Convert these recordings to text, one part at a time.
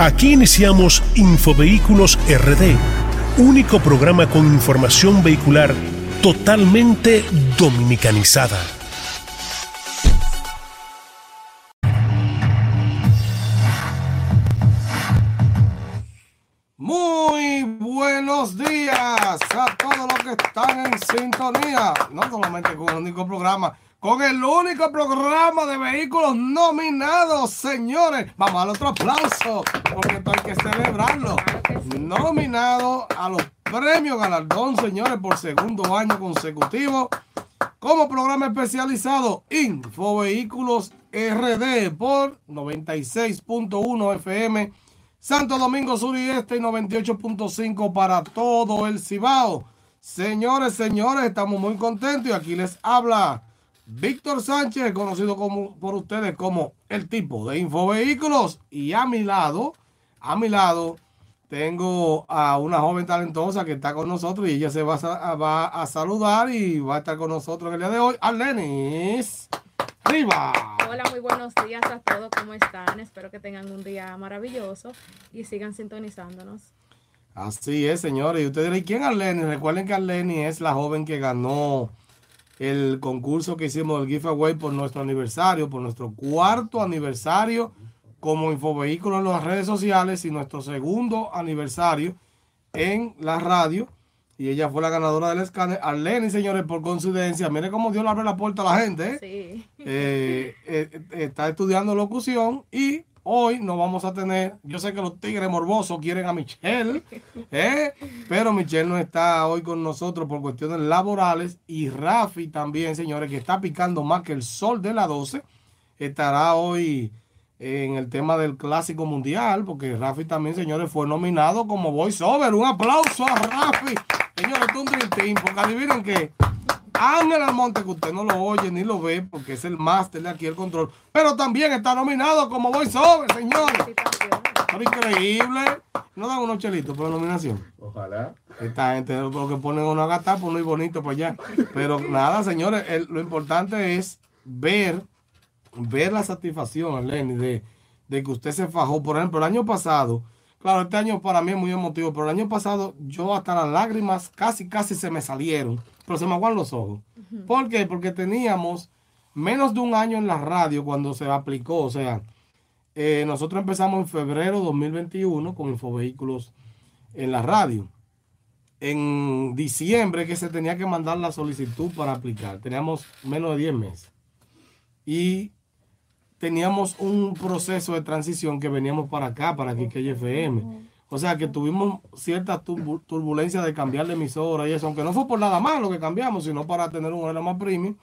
Aquí iniciamos Infovehículos RD, único programa con información vehicular totalmente dominicanizada. Muy buenos días a todos los que están en sintonía, no solamente con el único programa con el único programa de vehículos nominados, señores. Vamos al otro aplauso, porque esto hay que celebrarlo. Nominado a los premios galardón, señores, por segundo año consecutivo, como programa especializado Info Vehículos RD por 96.1 FM, Santo Domingo Sur y Este y 98.5 para todo el Cibao. Señores, señores, estamos muy contentos y aquí les habla Víctor Sánchez, conocido como, por ustedes como el tipo de Infovehículos. Y a mi lado, a mi lado, tengo a una joven talentosa que está con nosotros y ella se va a, va a saludar y va a estar con nosotros el día de hoy. Arlenis. ¡Arriba! Hola, muy buenos días a todos. ¿Cómo están? Espero que tengan un día maravilloso y sigan sintonizándonos. Así es, señores. Y ustedes dirán, ¿quién es Arlenis? Recuerden que Arlenis es la joven que ganó el concurso que hicimos del giveaway por nuestro aniversario, por nuestro cuarto aniversario como infovehículo en las redes sociales y nuestro segundo aniversario en la radio. Y ella fue la ganadora del escáner. Arlene, señores, por coincidencia, mire cómo Dios le abre la puerta a la gente. ¿eh? Eh, eh, está estudiando locución y Hoy no vamos a tener, yo sé que los tigres morbosos quieren a Michelle, ¿eh? pero Michelle no está hoy con nosotros por cuestiones laborales y Rafi también, señores, que está picando más que el sol de la 12, estará hoy en el tema del Clásico Mundial, porque Rafi también, señores, fue nominado como voiceover. Un aplauso a Rafi. Señores, es un porque adivinen que Ángel Almonte, que usted no lo oye ni lo ve porque es el máster de aquí el control, pero también está nominado como voiceover, señores. Es increíble. No dan unos chelitos por la nominación. Ojalá. Esta gente lo que ponen uno a gastar, pues no es bonito para allá. Pero nada, señores, lo importante es ver, ver la satisfacción, Lenny, de, de que usted se fajó. Por ejemplo, el año pasado, claro, este año para mí es muy emotivo, pero el año pasado yo hasta las lágrimas casi, casi se me salieron pero se me aguan los ojos. ¿Por qué? Porque teníamos menos de un año en la radio cuando se aplicó. O sea, eh, nosotros empezamos en febrero de 2021 con Infovehículos en la radio. En diciembre que se tenía que mandar la solicitud para aplicar. Teníamos menos de 10 meses. Y teníamos un proceso de transición que veníamos para acá, para aquí, que FM. O sea que tuvimos cierta turbulencia de cambiar de emisora y eso, aunque no fue por nada malo que cambiamos, sino para tener un horario más premium.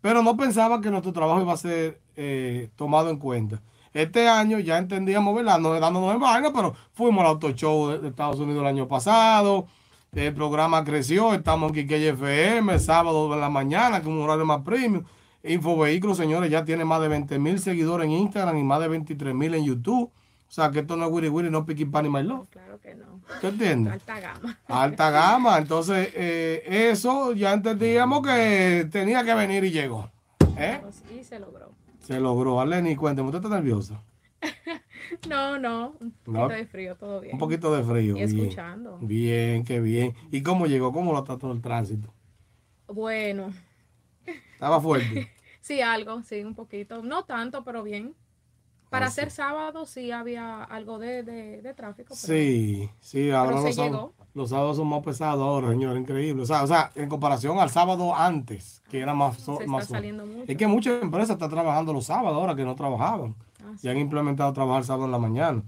Pero no pensaba que nuestro trabajo iba a ser eh, tomado en cuenta. Este año ya entendíamos, ¿verdad? No dándonos en vaina, pero fuimos al auto show de, Estados Unidos el año pasado. El programa creció, estamos en Quique FM, sábado de la mañana, con un horario más premium. Infovehículos, señores, ya tiene más de 20 mil seguidores en Instagram y más de 23 mil en YouTube. O sea, que esto no es Wiri Wiri, no Piqui Pan y My Love. Claro que no. ¿Qué entiendes? Alta gama. Alta gama. Entonces, eh, eso ya entendíamos que tenía que venir y llegó. ¿Eh? Y se logró. Se logró. Arlene, cuénteme, ¿usted está nerviosa? no, no. Un poquito de frío, todo bien. Un poquito de frío. Y escuchando. Bien, qué bien. ¿Y cómo llegó? ¿Cómo lo trató el tránsito? Bueno. ¿Estaba fuerte? sí, algo, sí, un poquito. No tanto, pero bien. Para ah, hacer sábado sí había algo de, de, tráfico. sí, sí, ahora los, sábados, los, sábados, son más pesados ahora, señor, increíble. O sea, o sea, en comparación al sábado antes, que era más... Se más está saliendo mucho. Es que muchas empresas están trabajando los sábados ahora que no trabajaban. Ah, y han implementado trabajar sábado en la mañana.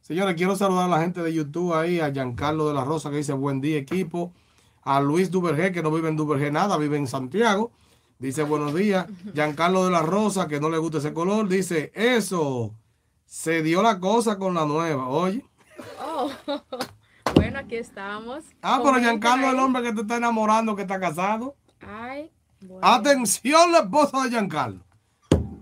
Señores, quiero saludar a la gente de YouTube ahí, a Giancarlo de la Rosa que dice buen día equipo, a Luis Duvergé que no vive en Duvergé nada, vive en Santiago Dice buenos días. Giancarlo de la Rosa, que no le gusta ese color, dice, eso, se dio la cosa con la nueva, oye. Oh, bueno, aquí estamos. Ah, pero Giancarlo es el hombre que te está enamorando, que está casado. Ay, Atención, la esposa de Giancarlo.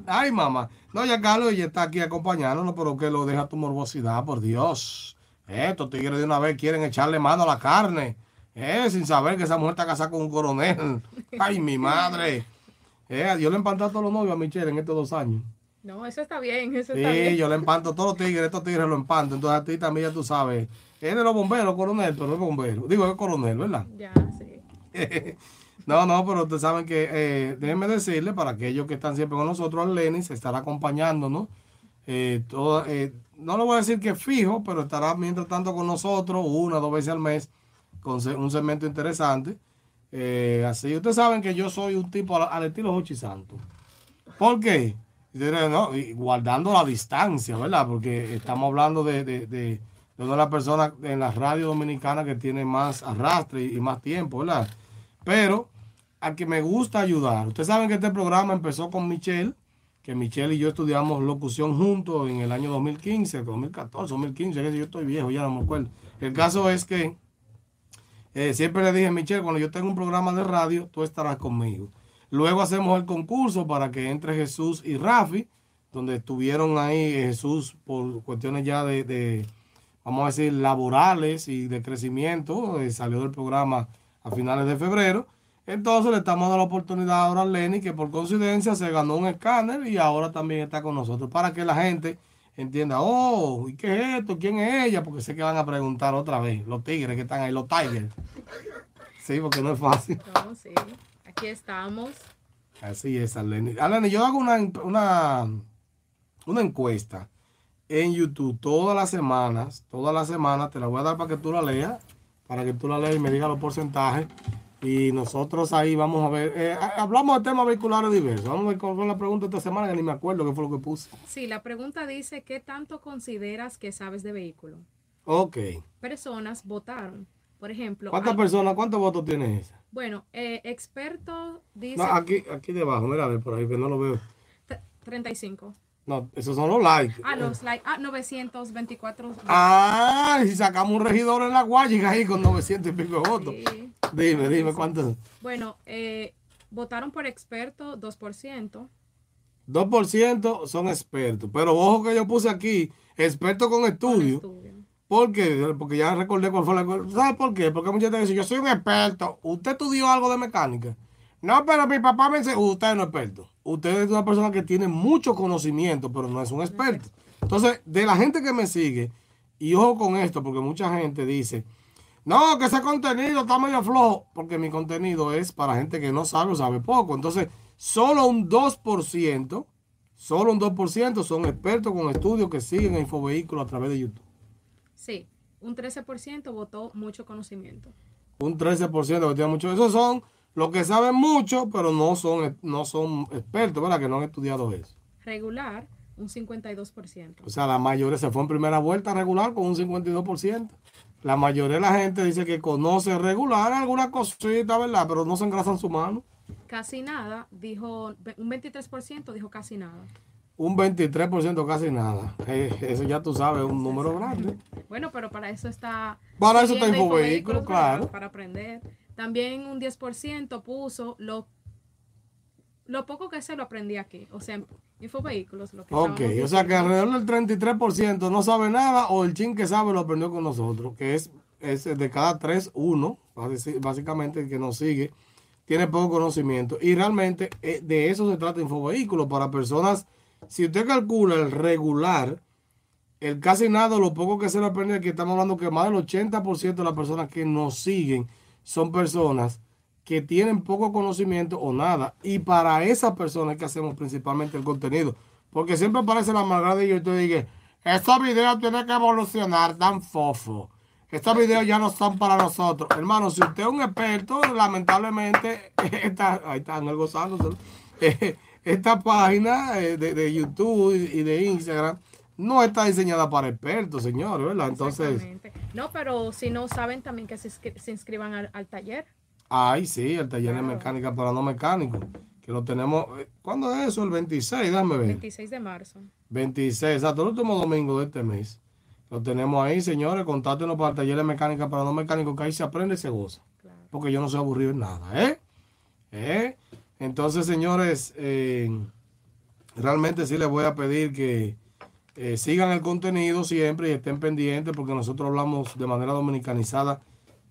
Ay, mamá. No, Giancarlo, ella está aquí acompañándonos, pero que lo deja tu morbosidad, por Dios. Estos tigres de una vez quieren echarle mano a la carne. Eh, sin saber que esa mujer está casada con un coronel. Ay, mi madre. Eh, yo le he a todos los novios a Michelle en estos dos años. No, eso está bien, eso Sí, está bien. yo le empanto todos los tigres, estos tigres lo empanto. Entonces a ti también ya tú sabes. Es de los bomberos, coronel, pero es bombero. Digo, es coronel, ¿verdad? Ya, sí. No, no, pero ustedes saben que, eh, déjenme decirle, para aquellos que están siempre con nosotros, al Lenny se estará acompañándonos. Eh, toda- eh, no le voy a decir que fijo, pero estará mientras tanto con nosotros una o dos veces al mes con un segmento interesante. Eh, así, ustedes saben que yo soy un tipo al, estilo Jochi Santos. ¿Por qué? No, guardando la distancia, ¿verdad? Porque estamos hablando de, de, de- de una de las personas en la radio dominicana que tiene más arrastre y, más tiempo, ¿verdad? Pero a que me gusta ayudar. Ustedes saben que este programa empezó con Michelle, que Michelle y yo estudiamos locución juntos en el año 2015, 2014, 2015, que yo estoy viejo, ya no me acuerdo. El caso es que eh, siempre le dije, Michelle, cuando yo tenga un programa de radio, tú estarás conmigo. Luego hacemos el concurso para que entre Jesús y Rafi, donde estuvieron ahí eh, Jesús por cuestiones ya de, de, vamos a decir, laborales y de crecimiento, eh, salió del programa a finales de febrero. Entonces le estamos dando la oportunidad ahora a Lenny, que por coincidencia se ganó un escáner y ahora también está con nosotros, para que la gente entienda, oh, ¿y qué es esto? ¿Quién es ella? Porque sé que van a preguntar otra vez, los tigres que están ahí, los tigers. Sí, porque no es fácil. No, sí. Aquí estamos. Así es, Arlene. Arlene, yo hago una, una, una encuesta en YouTube todas las semanas, todas las semanas, te la voy a dar para que tú la leas, para que tú la leas y me digas los porcentajes. Y nosotros ahí vamos a ver, eh, hablamos de temas vehiculares diversos. Vamos a ver cuál fue la pregunta esta semana, que ni me acuerdo qué fue lo que puse. Sí, la pregunta dice, ¿qué tanto consideras que sabes de vehículo? Ok. Personas votaron. Por ejemplo, ¿Cuántas personas, cuántos votos tiene esa? bueno, eh, experto dice No, aquí, aquí debajo, mira, a ver por ahí, que no lo veo. t- 35. No, esos son los likes. Ah, los like, ah, 924. Ah, y si sacamos un regidor en la Guayiga ahí con 900 y pico de votos. Sí. Dime, dime cuántos. Bueno, eh, votaron por experto 2%. 2% son expertos. Pero ojo que yo puse aquí, expertos con con estudio. estudio. ¿Por qué? Porque ya recordé cuál fue la. ¿Sabe por qué? Porque mucha gente dice, yo soy un experto. ¿Usted estudió algo de mecánica? No, pero mi papá me enseñó. Usted no es experto. Usted es una persona que tiene mucho conocimiento, pero no es un experto. Entonces, de la gente que me sigue, y ojo con esto, porque mucha gente dice, no, que ese contenido está medio flojo, porque mi contenido es para gente que no sabe o sabe poco. Entonces, solo un 2%, solo un 2% son expertos con estudios que siguen a Infovehículos a través de YouTube. Sí, un 13% votó mucho conocimiento. Un 13% que tiene mucho. Esos son los que saben mucho, pero no son, no son expertos, ¿verdad? Que no han estudiado eso. Regular, un 52%. O sea, la mayoría se fue en primera vuelta regular con un 52%. La mayoría de la gente dice que conoce regular alguna cosita, ¿verdad? Pero no se engrasan su mano. Casi nada, dijo, un 23% dijo casi nada. Un 23% casi nada. Eh, eso ya tú sabes, es un número grande. Bueno, pero para eso está... Para eso está Infovehículos, Infovehículos, claro. Para, para aprender. También un 10% puso lo, lo poco que se lo aprendí aquí. O sea, Infovehículos. Lo que Ok, o sea que alrededor del 33% no sabe nada o el chin que sabe lo aprendió con nosotros, que es, es de cada tres, uno, básicamente el que nos sigue, tiene poco conocimiento. Y realmente eh, de eso se trata Infovehículos, para personas, si usted calcula el regular, el casi nada, lo poco que se le aprende aquí, estamos hablando que más del 80% de las personas que nos siguen son personas que tienen poco conocimiento o nada. Y para esas personas que hacemos principalmente el contenido. Porque siempre aparece la maldad y yo te digo, estos videos tienen que evolucionar, tan fofo. Estos videos ya no son para nosotros. Hermano, si usted es un experto, lamentablemente, esta, ahí están el gozándose. Esta página eh, de, de YouTube y de Instagram no está diseñada para expertos, señores, ¿verdad? Entonces. No, pero si no saben también que se, se inscriban al taller. Ay, sí, el taller de mecánica para no mecánicos. Que lo tenemos. eh, ¿Cuándo es eso? El 26, déjame ver. 26 de marzo. 26, exacto, el último domingo de este mes. Lo tenemos ahí, señores. Contáctenos para el taller de mecánica para no mecánicos, que ahí se aprende y se goza. Claro. Porque yo no soy aburrido en nada, ¿eh? ¿Eh? Entonces, señores, eh, realmente sí les voy a pedir que eh, sigan el contenido siempre y estén pendientes porque nosotros hablamos de manera dominicanizada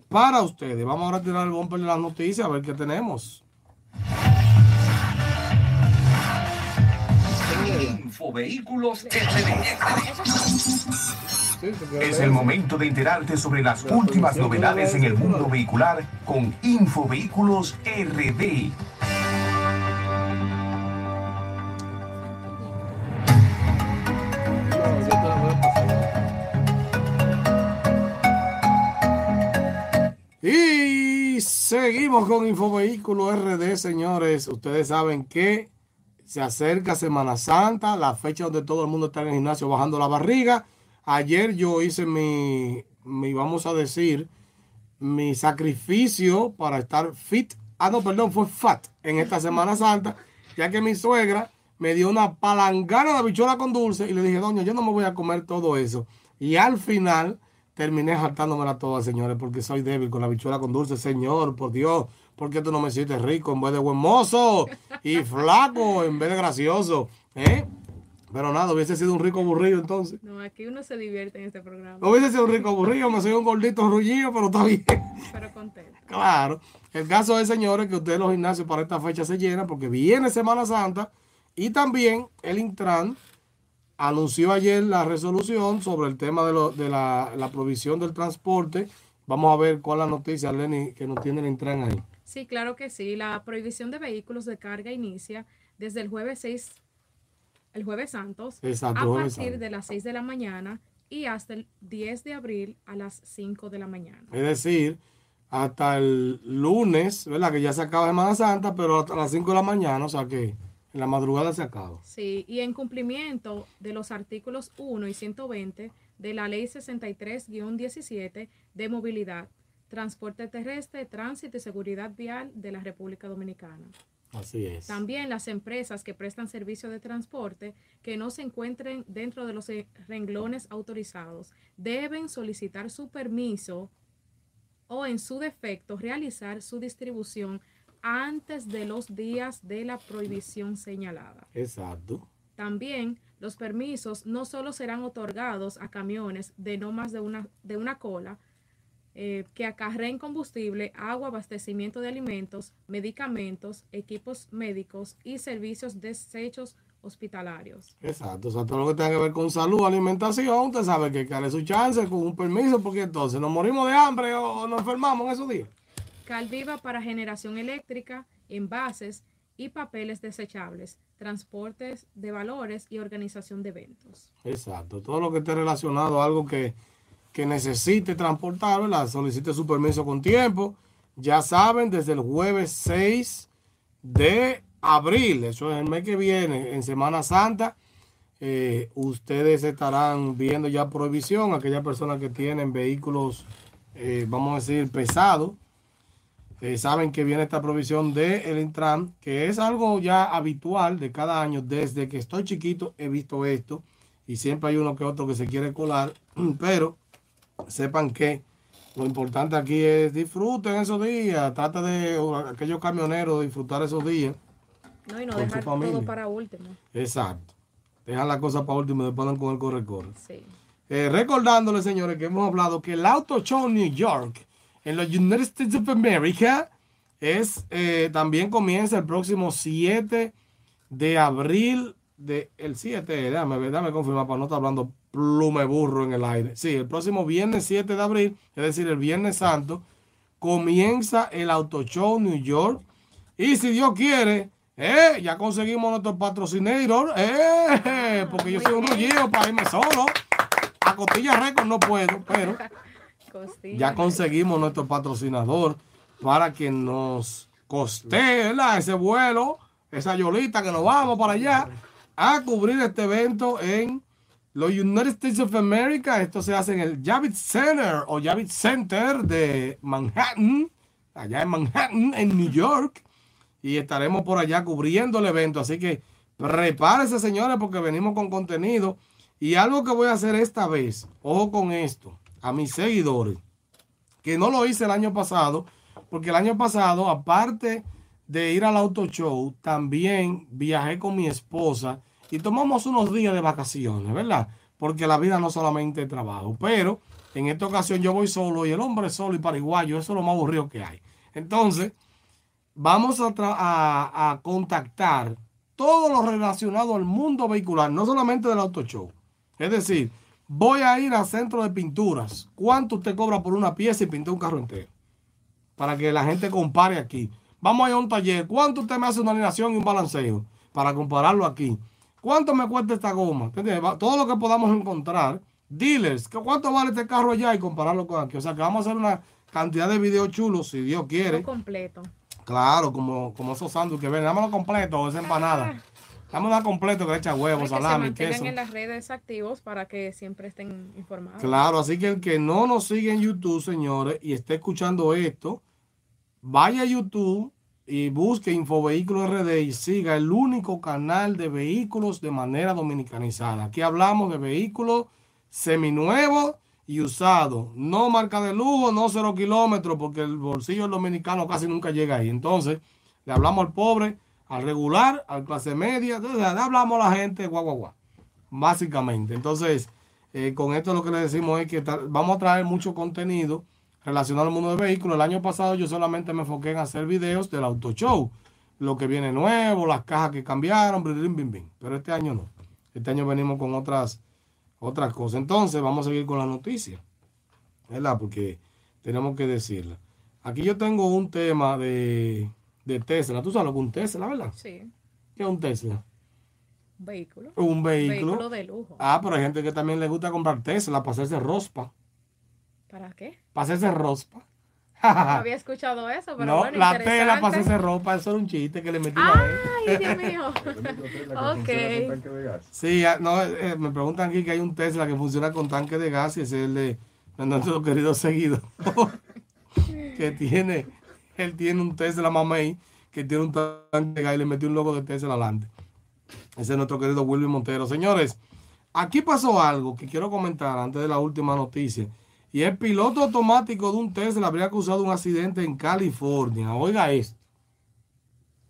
para ustedes. Vamos ahora a tirar el bumper de las noticias a ver qué tenemos. Infovehículos Es el momento de enterarte sobre las últimas novedades en el mundo vehicular con Infovehículos RD. Seguimos con Infovehículo RD, señores. Ustedes saben que se acerca Semana Santa, la fecha donde todo el mundo está en el gimnasio bajando la barriga. Ayer yo hice mi, mi, vamos a decir, mi sacrificio para estar fit. Ah, no, perdón, fue fat en esta Semana Santa, ya que mi suegra me dio una palangana de bichuela con dulce y le dije, doña, yo no me voy a comer todo eso. Y al final terminé a todas, señores, porque soy débil con la bichuela con dulce. Señor, por Dios, ¿por qué tú no me sientes rico en vez de buen mozo? Y flaco en vez de gracioso. ¿Eh? Pero nada, hubiese sido un rico aburrido entonces. No, aquí uno se divierte en este programa. No hubiese sido un rico aburrido, me soy un gordito rullido, pero está bien. Pero contento. Claro. El caso es, señores, que ustedes los gimnasios para esta fecha se llenan porque viene Semana Santa y también el Intran anunció ayer la resolución sobre el tema de, la, provisión del transporte. Vamos a ver cuál es la noticia, Lenny, que nos tiene el Intran ahí. Sí, claro que sí. La prohibición de vehículos de carga inicia desde el jueves 6, el jueves santos, a partir de las 6 de la mañana y hasta el 10 de abril a las 5 de la mañana. Es decir, hasta el lunes, ¿verdad? Que ya se acaba Semana Santa, pero hasta las 5 de la mañana, o sea que en la madrugada se acaba. Sí, y en cumplimiento de los artículos 1 y 120 de la Ley 63-17 de movilidad, transporte terrestre, tránsito y seguridad vial de la República Dominicana. Así es. También las empresas que prestan servicio de transporte que no se encuentren dentro de los renglones autorizados deben solicitar su permiso o en su defecto realizar su distribución antes de los días de la prohibición señalada. Exacto. También los permisos no solo serán otorgados a camiones de no más de una, de una cola eh, que acarreen combustible, agua, abastecimiento de alimentos, medicamentos, equipos médicos y servicios desechos hospitalarios. Exacto, o sea, todo lo que tenga que ver con salud, alimentación, usted sabe que cae su chance con un permiso, porque entonces nos morimos de hambre o nos enfermamos en esos días. Calviva para generación eléctrica, envases y papeles desechables, transportes de valores y organización de eventos. Exacto, todo lo que esté relacionado a algo que, necesite transportar, ¿verdad? Solicite su permiso con tiempo. Ya saben, desde el jueves 6 de abril, eso es el mes que viene, en Semana Santa, eh, ustedes estarán viendo ya prohibición, aquellas personas que tienen vehículos, eh, vamos a decir, pesados, eh, saben que viene esta provisión del el Intran, que es algo ya habitual de cada año. Desde que estoy chiquito he visto esto y siempre hay uno que otro que se quiere colar, pero sepan que lo importante aquí es disfruten esos días, trata de aquellos camioneros disfrutar esos días. No, y no dejar todo para último. Exacto. Dejan la cosa para último y después con el corre-corre. Sí. Eh, recordándole, señores, que hemos hablado que el Auto Show New York en los United States of America es eh, también comienza el próximo 7 de abril de el 7, déjame, déjame confirmar para no estar hablando plume burro en el aire. Sí, el próximo viernes 7 de abril, es decir, el viernes santo, comienza el Auto Show New York. Y si Dios quiere, eh, ya conseguimos nuestro patrocinador, eh, porque yo soy un rugido para irme solo. A Costilla Record no puedo, pero ya conseguimos nuestro patrocinador para que nos coste ese vuelo, esa yolita que nos vamos para allá a cubrir este evento en los United States of America. Esto se hace en el Javits Center o Javits Center de Manhattan, allá en Manhattan, en New York. Y estaremos por allá cubriendo el evento. Así que prepárense, señores, porque venimos con contenido. Y algo que voy a hacer esta vez, ojo con esto a mis seguidores, que no lo hice el año pasado, porque el año pasado, aparte de ir al auto show, también viajé con mi esposa y tomamos unos días de vacaciones, ¿verdad? Porque la vida no solamente es trabajo, pero en esta ocasión yo voy solo y el hombre solo y paraguayo, eso es lo más aburrido que hay. Entonces, vamos a, a, a contactar todo lo relacionado al mundo vehicular, no solamente del auto show. Es decir, voy a ir al centro de pinturas. ¿Cuánto usted cobra por una pieza y pintar un carro entero? Para que la gente compare aquí. Vamos a ir a un taller. ¿Cuánto usted me hace una alineación y un balanceo? Para compararlo aquí. ¿Cuánto me cuesta esta goma? Todo lo que podamos encontrar. Dealers, ¿cuánto vale este carro allá? Y compararlo con aquí. O sea que vamos a hacer una cantidad de videos chulos, si Dios quiere. completo. Claro, como, como esos sándwiches que ven. Dámelo completo, esa empanada. Dámelo completo que le echa huevos, salami, que se en las redes activos para que siempre estén informados. Claro, así que el que no nos sigue en YouTube, señores, y esté escuchando esto, vaya a YouTube y busque Infovehículos RD y siga el único canal de vehículos de manera dominicanizada. Aquí hablamos de vehículos seminuevos y usados. No marca de lujo, no cero kilómetros, porque el bolsillo dominicano casi nunca llega ahí. Entonces, le hablamos al pobre, al regular, al clase media. Entonces, hablamos la gente, guau, guau, guau. Básicamente. Entonces, eh, con esto lo que le decimos es que vamos a traer mucho contenido relacionado al mundo de vehículos. El año pasado yo solamente me enfoqué en hacer videos del auto show, lo que viene nuevo, las cajas que cambiaron, pero este año no. Este año venimos con otras, otras cosas. Entonces vamos a seguir con la noticia, ¿verdad? Porque tenemos que decirla. Aquí yo tengo un tema de, de Tesla. ¿Tú sabes lo que es un Tesla, verdad? Sí. ¿Qué es un Tesla? Vehículo. Un vehículo. Vehículo de lujo. Ah, pero hay gente que también le gusta comprar Tesla para hacerse rospa. ¿Para qué? Para hacerse rospa. No había escuchado eso, pero no, bueno, la tela para hacerse ropa, eso era un chiste que le metí Ay, Dios mío. ok. Sí, ah, no, eh, me preguntan aquí que hay un Tesla que funciona con tanque de gas y ese es el de nuestro querido seguido. que tiene, él tiene un Tesla mamey que tiene un tanque y le metió un logo de Tesla adelante. Ese es nuestro querido Willy Montero. Señores, aquí pasó algo que quiero comentar antes de la última noticia. Y el piloto automático de un Tesla habría causado un accidente en California. Oiga esto.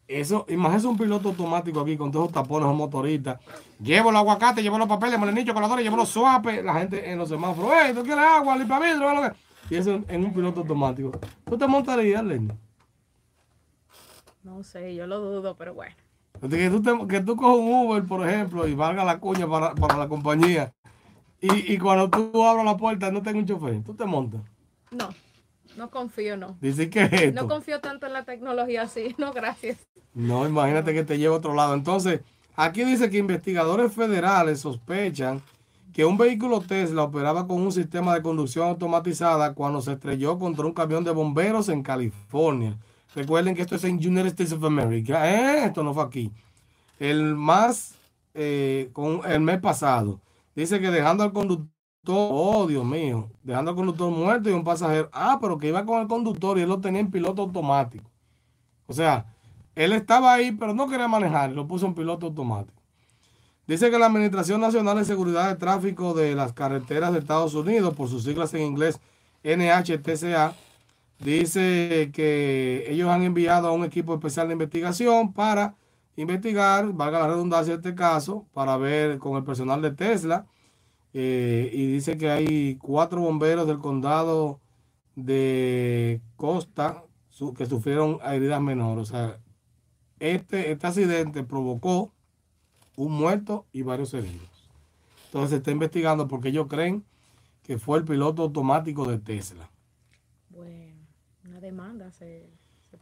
Eso, imagínese un piloto automático aquí con todos los tapones o motoristas. Llevo el aguacate, llevo los papeles, molenillos, coladores, llevo los suapes. La gente en los semáforos, ¡Ey, tú quieres agua, limpia vidrio! Y eso en un piloto automático. ¿Tú te montarías, Lenny? No sé, yo lo dudo, pero bueno. Que tú, que tú coges un Uber, por ejemplo, y valga la cuña para, para la compañía y, y cuando tú abres la puerta no tengo un chofer, ¿tú te montas? No, no confío, no. Dice que No confío tanto en la tecnología así, no, gracias. No, imagínate que te lleve a otro lado. Entonces, aquí dice que investigadores federales sospechan que un vehículo Tesla operaba con un sistema de conducción automatizada cuando se estrelló contra un camión de bomberos en California. Recuerden que esto es en United States of America. Eh, esto no fue aquí. El más, eh, con el mes pasado. Dice que dejando al conductor, oh Dios mío, dejando al conductor muerto y un pasajero. Ah, pero que iba con el conductor y él lo tenía en piloto automático. O sea, él estaba ahí, pero no quería manejar, lo puso en piloto automático. Dice que la Administración Nacional de Seguridad de Tráfico de las Carreteras de Estados Unidos, por sus siglas en inglés NHTCA, dice que ellos han enviado a un equipo especial de investigación para investigar, valga la redundancia este caso, para ver con el personal de Tesla. Eh, y dice que hay cuatro bomberos del condado de Costa que sufrieron heridas menores. O sea, este, este accidente provocó un muerto y varios heridos. Entonces se está investigando porque ellos creen que fue el piloto automático de Tesla. Bueno, una demanda se,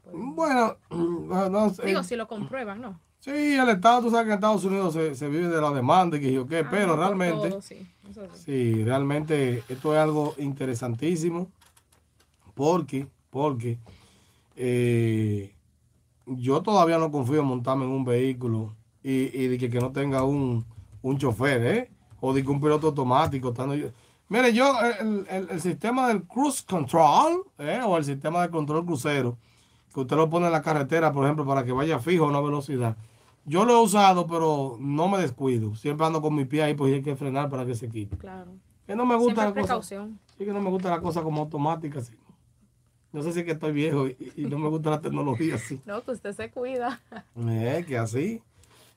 puede... Bueno, no, Digo, si lo comprueban, ¿no? Sí, el Estado, tú sabes que en Estados Unidos se, vive de la demanda y que yo qué, ah, pero realmente, sí. realmente esto es algo interesantísimo porque, porque eh, yo todavía no confío en montarme en un vehículo y, y de que, no tenga un, un chofer, ¿eh? O de que un piloto automático. Estando yo. Mire, yo, el, el, sistema del cruise control, ¿eh? o el sistema de control crucero, que usted lo pone en la carretera, por ejemplo, para que vaya fijo a una velocidad yo lo he usado, pero no me descuido. Siempre ando con mi pie ahí, pues hay que frenar para que se quite. Claro. Que no me gusta la precaución. cosa. Sí, que no me gusta la cosa como automática, sí. No sé si es que estoy viejo y, no me gusta la tecnología así. No, que usted se cuida. Eh, que así.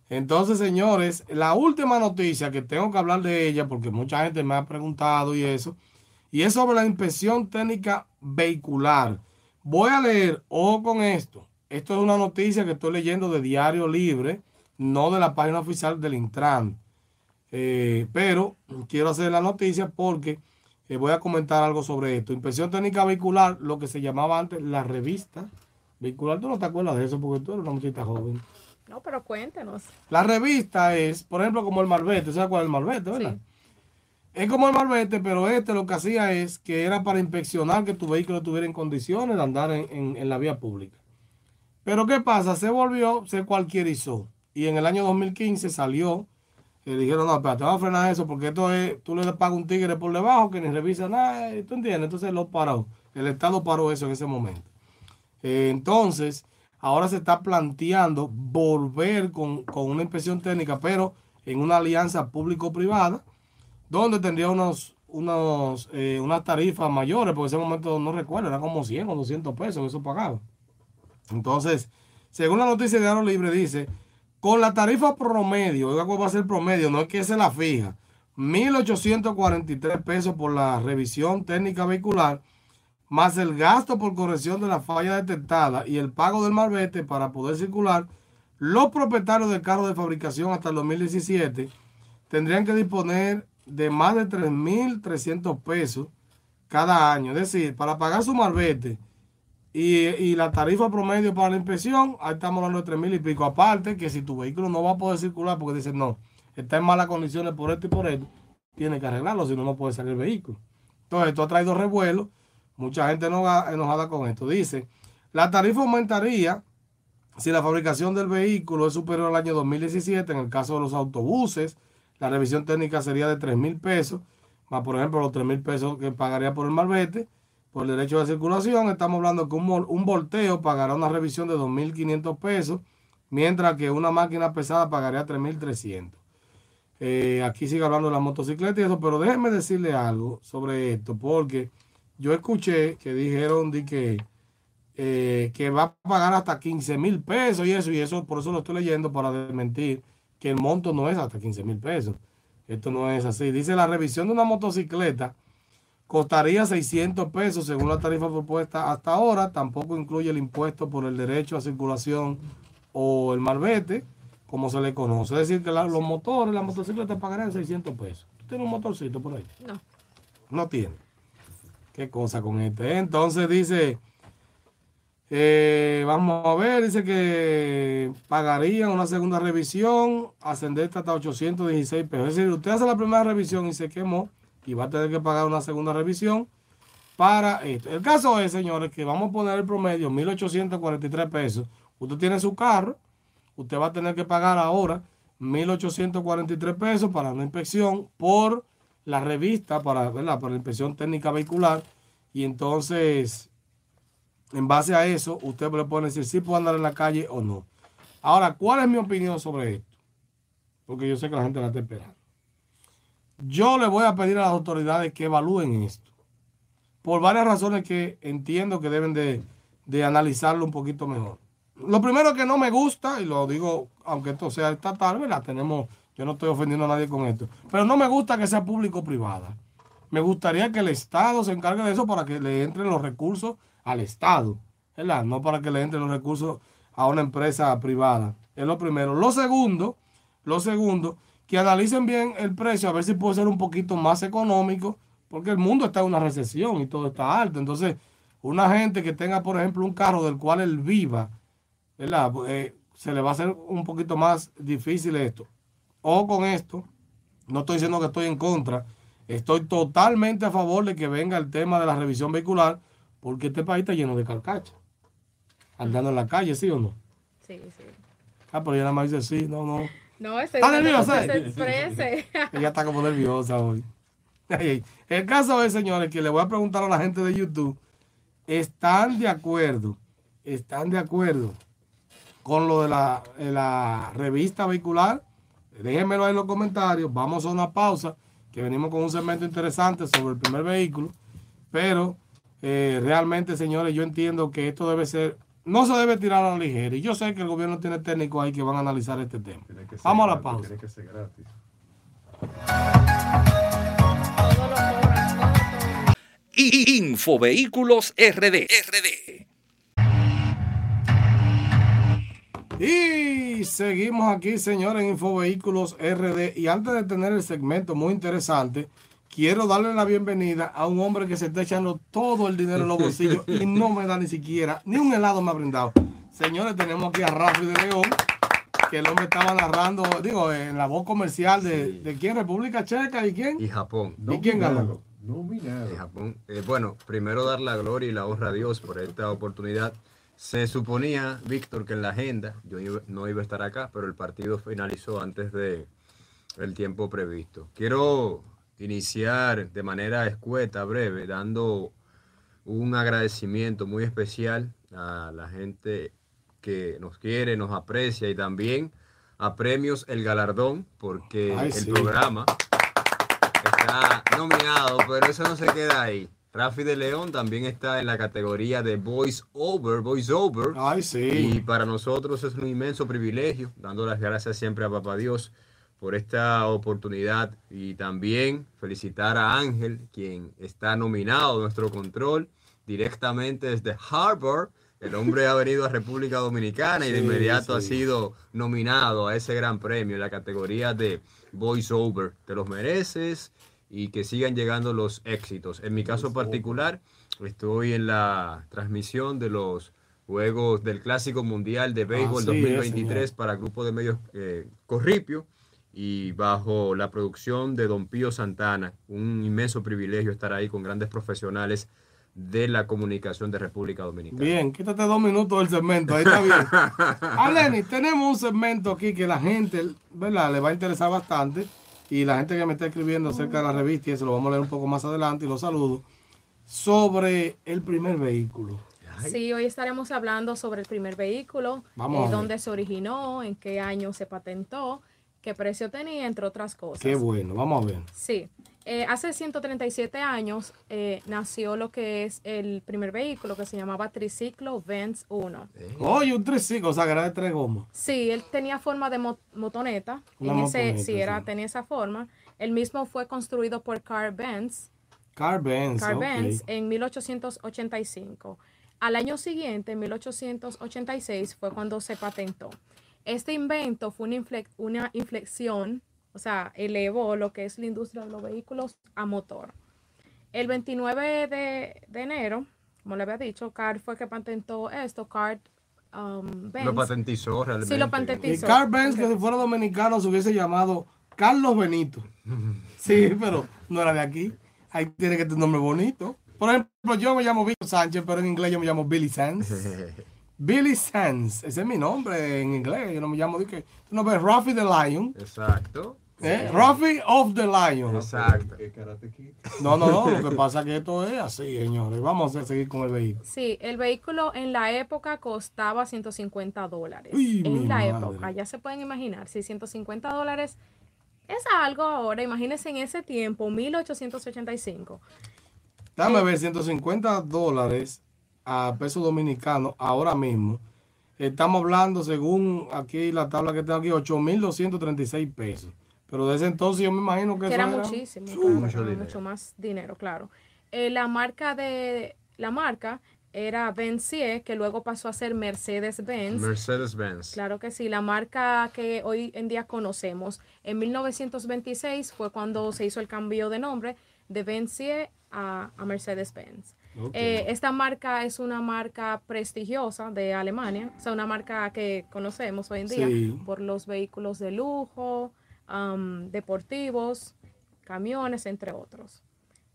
Entonces, señores, la última noticia que tengo que hablar de ella, porque mucha gente me ha preguntado y eso, y es sobre la inspección técnica vehicular. Voy a leer, ojo con esto, esto es una noticia que estoy leyendo de Diario Libre, no de la página oficial del Intran. Eh, pero quiero hacer la noticia porque eh, voy a comentar algo sobre esto. Inspección técnica vehicular, lo que se llamaba antes la revista vehicular. Tú no te acuerdas de eso porque tú eres una muchachita joven. No, pero cuéntenos. La revista es, por ejemplo, como el Malvete. ¿Sabes cuál es el Malvete, verdad? Es como el Malvete, pero este lo que hacía es que era para inspeccionar que tu vehículo estuviera en condiciones de andar en, la vía pública. Pero ¿qué pasa? Se volvió, se cualquierizó. Y en el año 2015 salió, le dijeron, no, espérate, vamos a frenar eso porque esto es, tú le pagas un tigre por debajo que ni revisa nada, ¿tú entiendes? Entonces lo paró. El Estado paró eso en ese momento. Eh, entonces, ahora se está planteando volver con, una inspección técnica, pero en una alianza público-privada, donde tendría unos, unos, eh, unas tarifas mayores, porque en ese momento no recuerdo, era como 100 o 200 pesos, eso pagaba. Entonces, según la noticia de Aro Libre, dice, con la tarifa promedio, oiga cuál va a ser promedio, no es que se la fija, 1.843 pesos por la revisión técnica vehicular, más el gasto por corrección de la falla detectada y el pago del marbete para poder circular, los propietarios del carro de fabricación hasta el 2017 tendrían que disponer de más de 3.300 pesos cada año. Es decir, para pagar su marbete y, la tarifa promedio para la inspección, ahí estamos hablando de 3.000 y pico. Aparte que si tu vehículo no va a poder circular porque dicen no, está en malas condiciones por esto y por esto, tiene que arreglarlo, si no, no puede salir el vehículo. Entonces, esto ha traído revuelo Mucha gente enojada con esto. Dice, la tarifa aumentaría si la fabricación del vehículo es superior al año 2017. En el caso de los autobuses, la revisión técnica sería de 3 mil pesos, más por ejemplo los 3 mil pesos que pagaría por el malvete, por el derecho de circulación. Estamos hablando que un, volteo pagará una revisión de 2.500 pesos, mientras que una máquina pesada pagaría 3.300. Eh, aquí sigue hablando de la motocicleta y eso, pero déjenme decirle algo sobre esto, porque yo escuché que dijeron de que, eh, que va a pagar hasta 15 mil pesos y eso, y eso por eso lo estoy leyendo para desmentir que el monto no es hasta 15 mil pesos. Esto no es así. Dice la revisión de una motocicleta costaría 600 pesos según la tarifa propuesta hasta ahora. Tampoco incluye el impuesto por el derecho a circulación o el malvete, como se le conoce. Es decir, que los motores, las motocicletas pagarían 600 pesos. ¿Tú tienes un motorcito por ahí? No. No tiene. Qué cosa con este. Entonces dice, eh, vamos a ver, dice que pagarían una segunda revisión, ascender hasta 816 pesos. Es decir, usted hace la primera revisión y se quemó y va a tener que pagar una segunda revisión para esto. El caso es, señores, que vamos a poner el promedio, 1.843 pesos. Usted tiene su carro, usted va a tener que pagar ahora 1.843 pesos para una inspección por la revista para, ¿verdad? para la inspección técnica vehicular y entonces en base a eso usted le puede decir si puedo andar en la calle o no. Ahora, ¿cuál es mi opinión sobre esto? Porque yo sé que la gente la está esperando. Yo le voy a pedir a las autoridades que evalúen esto. Por varias razones que entiendo que deben de, de analizarlo un poquito mejor. Lo primero que no me gusta, y lo digo, aunque esto sea estatal, ¿verdad? Tenemos yo no estoy ofendiendo a nadie con esto. Pero no me gusta que sea público-privada. Me gustaría que el Estado se encargue de eso para que le entren los recursos al Estado. ¿verdad? No para que le entren los recursos a una empresa privada. Es lo primero. Lo segundo, lo segundo, que analicen bien el precio, a ver si puede ser un poquito más económico, porque el mundo está en una recesión y todo está alto. Entonces, una gente que tenga, por ejemplo, un carro del cual él viva, ¿verdad? Eh, se le va a hacer un poquito más difícil esto o con esto, no estoy diciendo que estoy en contra, estoy totalmente a favor de que venga el tema de la revisión vehicular, porque este país está lleno de carcachas, andando en la calle, ¿sí o no? Sí, sí. Ah, pero ella nada más dice sí, no, no. No, estoy ¿Está nerviosa? ella está como nerviosa hoy. El caso es, señores, que le voy a preguntar a la gente de YouTube, ¿están de acuerdo? ¿Están de acuerdo con lo de la, la revista vehicular? Déjenmelo ahí en los comentarios. Vamos a una pausa, que venimos con un segmento interesante sobre el primer vehículo. Pero eh, realmente, señores, yo entiendo que esto debe ser, no se debe tirar a la ligera. Y yo sé que el gobierno tiene técnicos ahí que van a analizar este tema. Vamos a la pausa. Tiene que ser gratis. Infovehículos RD. RD. Y seguimos aquí, señores, en Infovehículos RD. Y antes de tener el segmento muy interesante, quiero darle la bienvenida a un hombre que se está echando todo el dinero en los bolsillos y no me da ni siquiera, ni un helado me ha brindado. Señores, tenemos aquí a Rafi de León, que el hombre estaba narrando, digo, en la voz comercial de, de quién, República Checa y quién. Y Japón. ¿Y quién ganó? Y Japón. Eh, bueno, primero dar la gloria y la honra a Dios por esta oportunidad. Se suponía, Víctor, que en la agenda yo iba- no iba a estar acá, pero el partido finalizó antes de el tiempo previsto. Quiero iniciar de manera escueta, breve, dando un agradecimiento muy especial a la gente que nos quiere, nos aprecia y también a Premios El Galardón, porque Ay, el sí. programa está nominado, pero eso no se queda ahí. Rafi de León también está en la categoría de Voice Over, Voice Over. Ay, Y sí. para nosotros es un inmenso privilegio, dando las gracias siempre a Papá Dios por esta oportunidad y también felicitar a Ángel, quien está nominado a nuestro control directamente desde Harvard. El hombre ha venido a República Dominicana y de Sí, inmediato ha sí. sido nominado a ese gran premio en la categoría de Voice Over. Te los mereces y que sigan llegando los éxitos. En mi caso particular, estoy en la transmisión de los Juegos del Clásico Mundial de Béisbol Así es, 2023 señor. para Grupo de Medios eh, Corripio y bajo la producción de Don Pío Santana. Un inmenso privilegio estar ahí con grandes profesionales de la comunicación de República Dominicana. Bien, quítate dos minutos del segmento, ahí está bien. Ah, Lenny, tenemos un segmento aquí que la gente, ¿verdad? Le va a interesar bastante. Y la gente que me está escribiendo acerca de la revista, y eso lo vamos a leer un poco más adelante, y los saludo, sobre el primer vehículo. Sí, hoy estaremos hablando sobre el primer vehículo, Vamos eh, dónde se originó, en qué año se patentó, qué precio tenía, entre otras cosas. Qué bueno, vamos a ver. Sí, Eh, hace 137 años eh, nació lo que es el primer vehículo que se llamaba Triciclo Vance 1. Oye, un triciclo, o sea, que era de tres gomas. Sí, él tenía forma de mo- motoneta. Una en ese, motoneta, sí, era, sí. tenía esa forma. El mismo fue construido por Carl Benz, Car Benz, Carl ok. Benz en 1885. Al año siguiente, en 1886, fue cuando se patentó. Este invento fue una, infle- una inflexión, o sea, elevó lo que es la industria de los vehículos a motor. El 29 de, de enero, como le había dicho, Carl fue que patentó esto, Carl um, Benz. Lo patentizó realmente. Sí, lo patentizó. Y Car Benz, que si fuera dominicano, se hubiese llamado Carlos Benito. Sí, pero no era de aquí. Ahí tiene que tener un nombre bonito. Por ejemplo, yo me llamo Víctor Sánchez, pero en inglés yo me llamo Billy Sands. Billy Sands, ese es mi nombre en inglés. Yo no me llamo, dije, tú no ves Ruffy the Lion. Exacto. ¿eh? Ruffy of the Lion. Exacto. No, no, no, lo que pasa es que esto es así, señores. Vamos a seguir con el vehículo. Sí, el vehículo en la época costaba 150 dólares. Uy, en la madre. época, ya se pueden imaginar, si 150 dólares es algo ahora, imagínense en ese tiempo, 1885. Dame ver, 150 dólares a peso dominicano ahora mismo. Estamos hablando, según aquí la tabla que tengo aquí, 8.236 pesos. Pero desde entonces yo me imagino que, era era muchísimo, Uh, claro, mucho era dinero. mucho más dinero, claro. Eh, la marca de la marca era Benzie, que luego pasó a ser Mercedes-Benz. Mercedes-Benz. Claro que sí, la marca que hoy en día conocemos. En 1926 fue cuando se hizo el cambio de nombre de Benzie a, a Mercedes-Benz. Eh, esta marca es una marca prestigiosa de Alemania, o sea, una marca que conocemos hoy en día Sí. por los vehículos de lujo, deportivos, camiones, entre otros.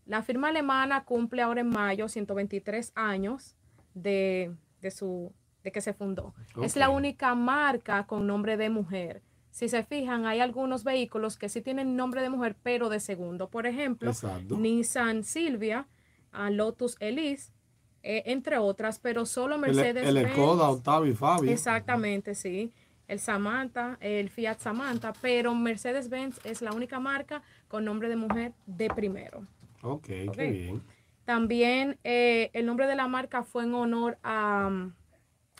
La firma alemana cumple ahora en mayo 123 años de, de su, de que se fundó. Es la única marca con nombre de mujer. Si se fijan, hay algunos vehículos que sí tienen nombre de mujer, pero de segundo. Por ejemplo, Exacto. Nissan Silvia, ah, Lotus Elise, eh, entre otras, pero solo el, Mercedes. el Skoda, Octavio y Fabio. Exactamente, sí. El Samantha, el Fiat Samantha, pero Mercedes-Benz es la única marca con nombre de mujer de primero. Ok, Ok. qué bien. También eh, el nombre de la marca fue en honor a,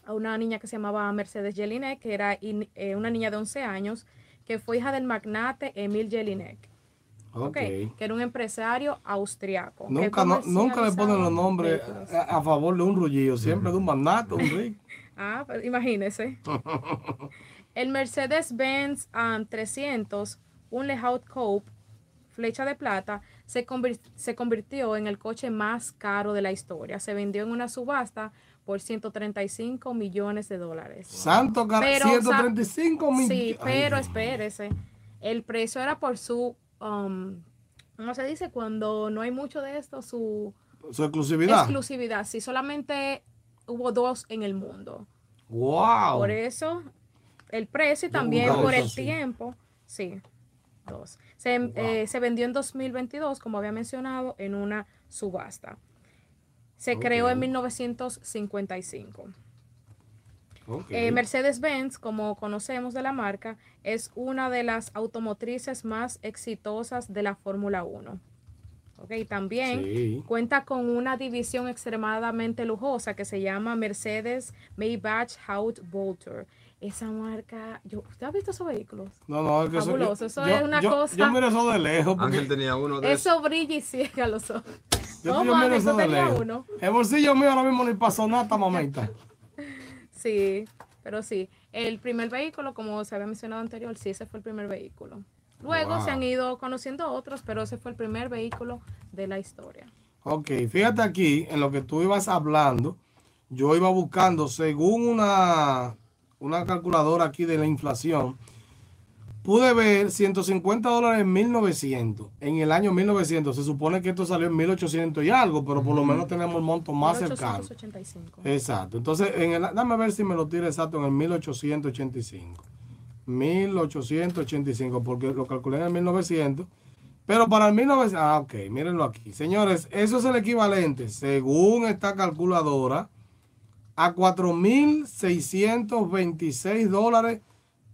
a una niña que se llamaba Mercedes Jelinek, que era in- eh, una niña de 11 años, que fue hija del magnate Emil Jelinek, Ok. ok, que era un empresario austriaco. Nunca, no- nunca le ponen los nombres a, a favor de un rullillo, siempre de un magnate, un rico. Ah, pues imagínese. El Mercedes-Benz um, 300, un Coupe, flecha de plata, se, convir- se convirtió en el coche más caro de la historia. Se vendió en una subasta por 135 millones de dólares. Santo car- Pero, 135 Sí, millones. pero espérese. El precio era por su, um, ¿cómo se dice? Cuando no hay mucho de esto, su Su exclusividad. exclusividad. Sí, solamente hubo dos en el mundo. wow. Por eso, el precio y también por el tiempo. Sí, dos. Se, eh, se vendió en 2022, como había mencionado, en una subasta. Se creó en 1955. Eh, Mercedes-Benz, como conocemos de la marca, es una de las automotrices más exitosas de la Fórmula 1. Ok, También Sí. cuenta con una división extremadamente lujosa que se llama Mercedes Maybach Haute Volter. Esa marca, yo, ¿usted ha visto esos vehículos? No, no, es que eso, Fabuloso, yo- eso yo- es una yo- cosa- Yo miro eso de lejos. Porque Ángel tenía uno de esos. Eso brilla y ciega los ojos. yo, ¿Cómo, yo miro Ángel? eso ¿Tú de lejos. uno? El bolsillo mío ahora mismo ni pasó nada, mamita. Sí, pero sí. El primer vehículo, como se había mencionado anterior, sí, ese fue el primer vehículo. Luego Wow. se han ido conociendo otros, pero ese fue el primer vehículo de la historia. Ok, fíjate aquí, en lo que tú ibas hablando, yo iba buscando, según una, una calculadora aquí de la inflación, pude ver 150 dólares en 1900. En el año 1900, se supone que esto salió en 1800 y algo, pero por lo menos tenemos el monto más cercano. 1885. Exacto. Entonces, en el, dame ver si me lo tira exacto en el 1885. 1885, porque lo calculé en el 1900. Pero para el 1900, ah, ok, mírenlo aquí. Señores, eso es el equivalente, según esta calculadora, a 4.626 dólares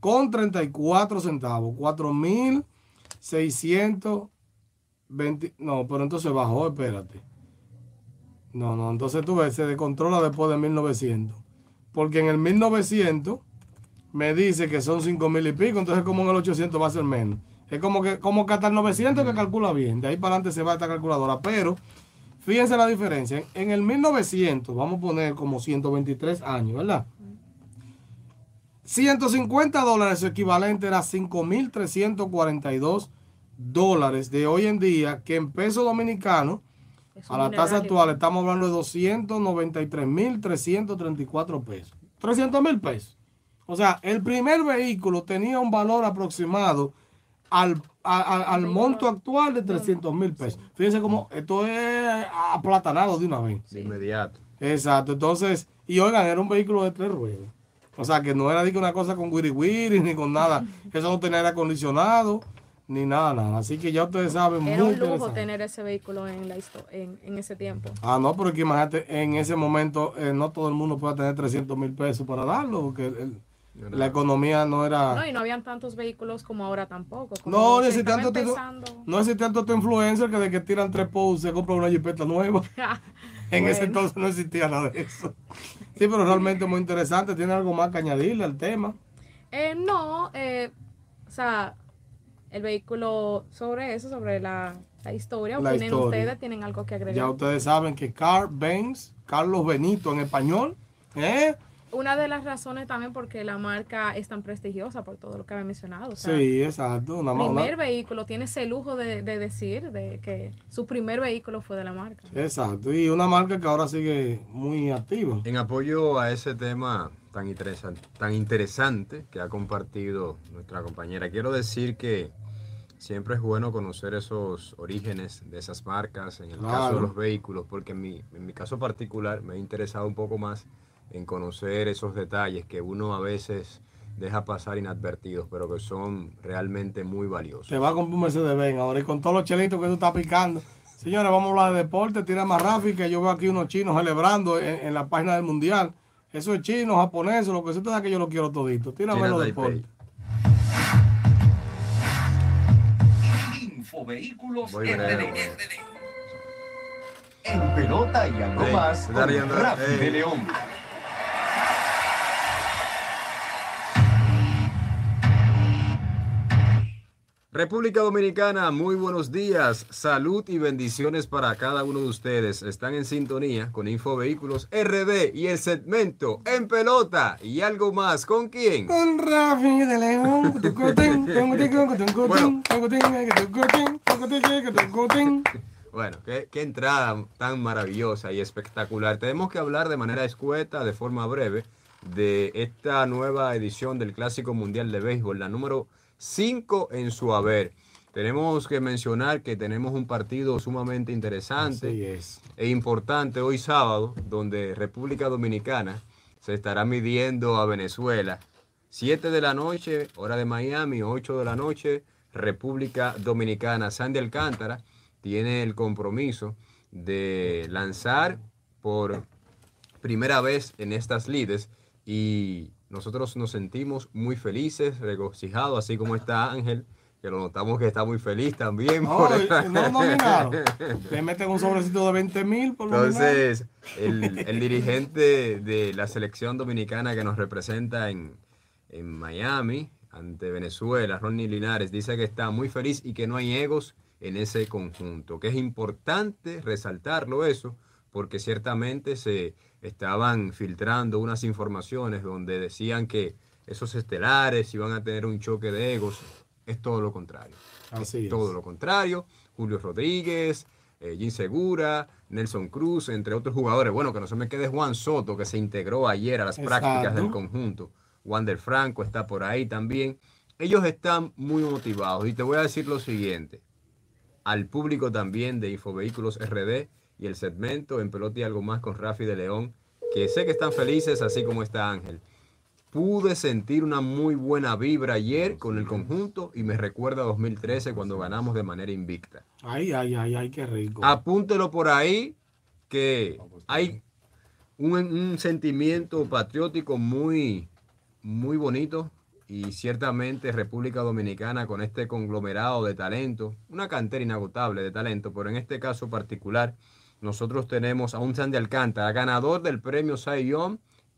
con 34 centavos. 4.620, no, pero entonces bajó, espérate. No, no, entonces tú ves, se descontrola después de 1900. Porque en el 1900 me dice que son 5 mil y pico, entonces como en el 800 va a ser menos. Es como que, como que hasta el 900 que calcula bien, de ahí para adelante se va esta calculadora. Pero fíjense la diferencia. En el 1900, vamos a poner como 123 años, ¿verdad? 150 dólares, su equivalente era 5.342 dólares de hoy en día, que en peso dominicano a la tasa actual estamos hablando de 293.334 pesos. 300 mil pesos. O sea, el primer vehículo tenía un valor aproximado al, a- a- al monto actual de 300 mil pesos. Fíjense cómo esto es aplatanado de una vez. De inmediato. Exacto. Entonces, y oigan, era un vehículo de tres ruedas. O sea, que no era de que una cosa con wiri wiri ni con nada. Eso no tenía aire acondicionado ni nada, nada. Así que ya ustedes saben. Era muy un lujo tener ese vehículo en, la histo- en, en ese tiempo. Ah, no, pero que imagínate, en ese momento eh, no todo el mundo puede tener 300 mil pesos para darlo, porque el- la economía no era... No, y no habían tantos vehículos como ahora tampoco. como No, ni si tanto, no existe tanto influencer que de que tiran tres posts se compra una jipeta nueva. En ese entonces no existía nada de eso. Sí, pero realmente muy interesante. Tiene algo más que añadirle al tema. Eh, no, eh, o sea, el vehículo sobre eso, sobre la, la historia, La opinen historia. ustedes, tienen algo que agregar. Ya ustedes saben que Carl Benz, Carlos Benito en español, ¿eh? Una de las razones también porque la marca es tan prestigiosa por todo lo que había mencionado. O sea, Sí, exacto. Una, primer vehículo tiene ese lujo de, de decir de que su primer vehículo fue de la marca. Exacto. Y una marca que ahora sigue muy activa. En apoyo a ese tema tan interesante, tan interesante que ha compartido nuestra compañera, quiero decir que siempre es bueno conocer esos orígenes de esas marcas, en el caso de los vehículos, porque en mi, en mi caso particular me ha interesado un poco más en conocer esos detalles que uno a veces deja pasar inadvertidos, pero que son realmente muy valiosos. Se va a comprar un Mercedes-Benz ahora y con todos los chelitos que tú estás picando. Señores, vamos a hablar de deporte. Tira más Rafi, que yo veo aquí unos chinos celebrando en, en la página del mundial. Eso es chino, japonés, lo que sea, usted sabe que yo lo quiero todito. Tírame los deportes. Infovehículos. En pelota y algo más se Rafi de León. República Dominicana, muy buenos días, salud y bendiciones para cada uno de ustedes. Están en sintonía con Infovehículos RD y el segmento En Pelota y algo más. ¿Con quién? Con Rafi de León. Bueno, qué, qué entrada tan maravillosa y espectacular. Tenemos que hablar de manera escueta, de forma breve, de esta nueva edición del Clásico Mundial de Béisbol, la número 5 en su haber. Tenemos que mencionar que tenemos un partido sumamente interesante e importante hoy sábado, donde República Dominicana se estará midiendo a Venezuela. 7 de la noche, hora de Miami, 8 de la noche, República Dominicana. Sandy Alcántara tiene el compromiso de lanzar por primera vez en estas lides y nosotros nos sentimos muy felices, regocijados, así como está Ángel, que lo notamos que está muy feliz también. No, no nominaron. Te meten un sobrecito de 20 mil por Entonces, el, el, dirigente de la selección dominicana que nos representa en, en Miami, ante Venezuela, Ronnie Linares, dice que está muy feliz y que no hay egos en ese conjunto, que es importante resaltarlo eso, porque ciertamente se estaban filtrando unas informaciones donde decían que esos estelares iban a tener un choque de egos. Es todo lo contrario. Así es, Todo lo contrario. Julio Rodríguez, eh, Jim Segura, Nelson Cruz, entre otros jugadores. Bueno, que no se me quede Juan Soto, que se integró ayer a las prácticas del conjunto. Wander Franco está por ahí también. Ellos están muy motivados. Y te voy a decir lo siguiente. Al público también de Infovehículos RD y el segmento en pelota y algo más con Rafi de León, que sé que están felices así como está Ángel. Pude sentir una muy buena vibra ayer con el conjunto y me recuerda a 2013 cuando ganamos de manera invicta. Ay, ay, ay, ay, qué rico. Apúntelo por ahí que hay un, un sentimiento patriótico muy, muy bonito y ciertamente República Dominicana con este conglomerado de talento, una cantera inagotable de talento, pero en este caso particular nosotros tenemos a un Sandy Alcántara, ganador del premio Cy